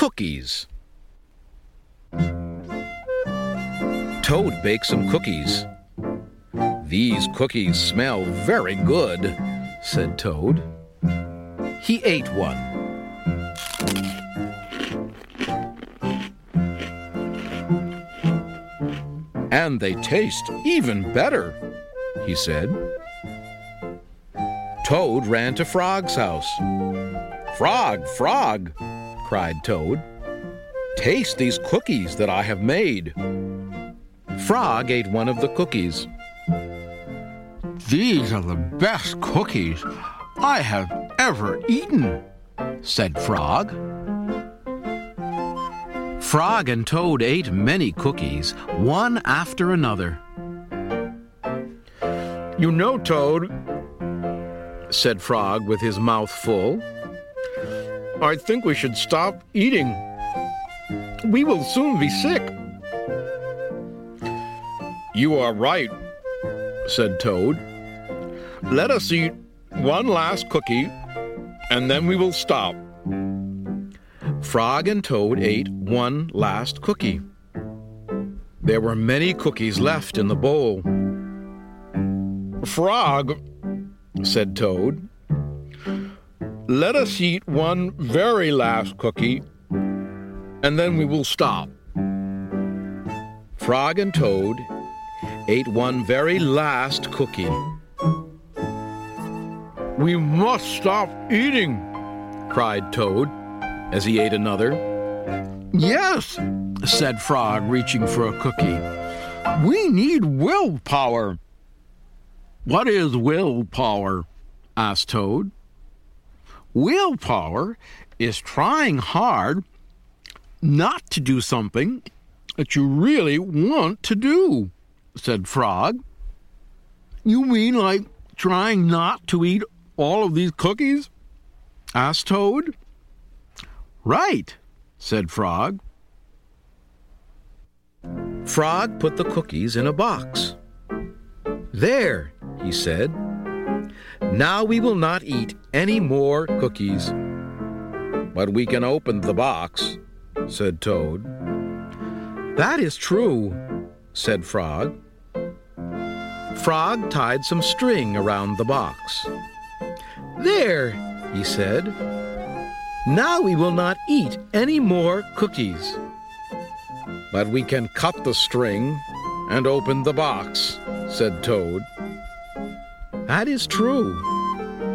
Cookies. Toad baked some cookies. These cookies smell very good, said Toad. He ate one. And they taste even better, he said. Toad ran to Frog's house. Frog, Frog, cried Toad. Taste these cookies that I have made. Frog ate one of the cookies. These are the best cookies I have ever eaten, said Frog. Frog and Toad ate many cookies, one after another. You know, Toad, said Frog with his mouth full, I think we should stop eating. We will soon be sick. You are right, said Toad. Let us eat one last cookie, and then we will stop. Frog and Toad ate one last cookie. There were many cookies left in the bowl. Frog, said Toad, let us eat one very last cookie, and then we will stop. Frog and Toad ate one very last cookie. We must stop eating, cried Toad as he ate another. Yes, said Frog, reaching for a cookie. We need willpower. What is willpower? asked Toad. Willpower is trying hard not to do something that you really want to do, said Frog. You mean like trying not to eat all of these cookies? asked Toad. Right, said Frog. Frog put the cookies in a box. There, he said. Now we will not eat any more cookies. But we can open the box, said Toad. That is true, said Frog. Frog tied some string around the box. There, he said. Now we will not eat any more cookies. But we can cut the string and open the box, said Toad. That is true,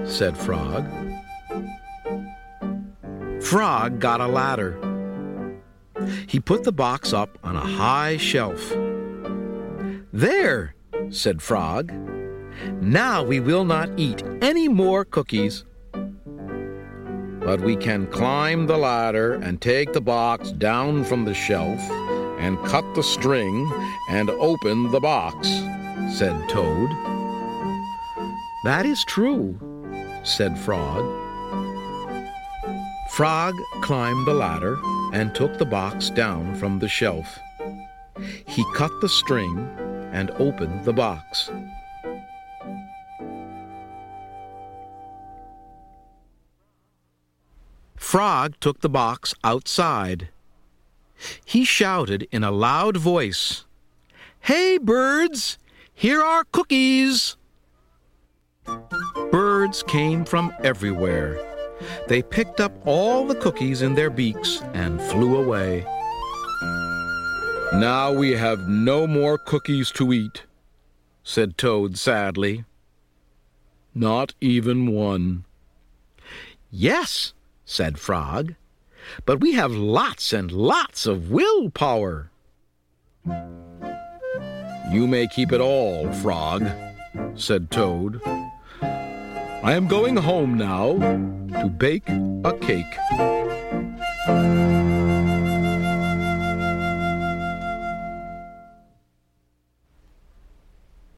said Frog. Frog got a ladder. He put the box up on a high shelf. There, said Frog. Now we will not eat any more cookies. But we can climb the ladder and take the box down from the shelf and cut the string and open the box, said Toad. That is true, said Frog. Frog climbed the ladder and took the box down from the shelf. He cut the string and opened the box. Frog took the box outside. He shouted in a loud voice, Hey, birds! Here are cookies! Birds came from everywhere. They picked up all the cookies in their beaks and flew away. Now we have no more cookies to eat, said Toad sadly. Not even one. Yes, said Frog, but we have lots and lots of willpower. You may keep it all, Frog, said Toad. I am going home now to bake a cake.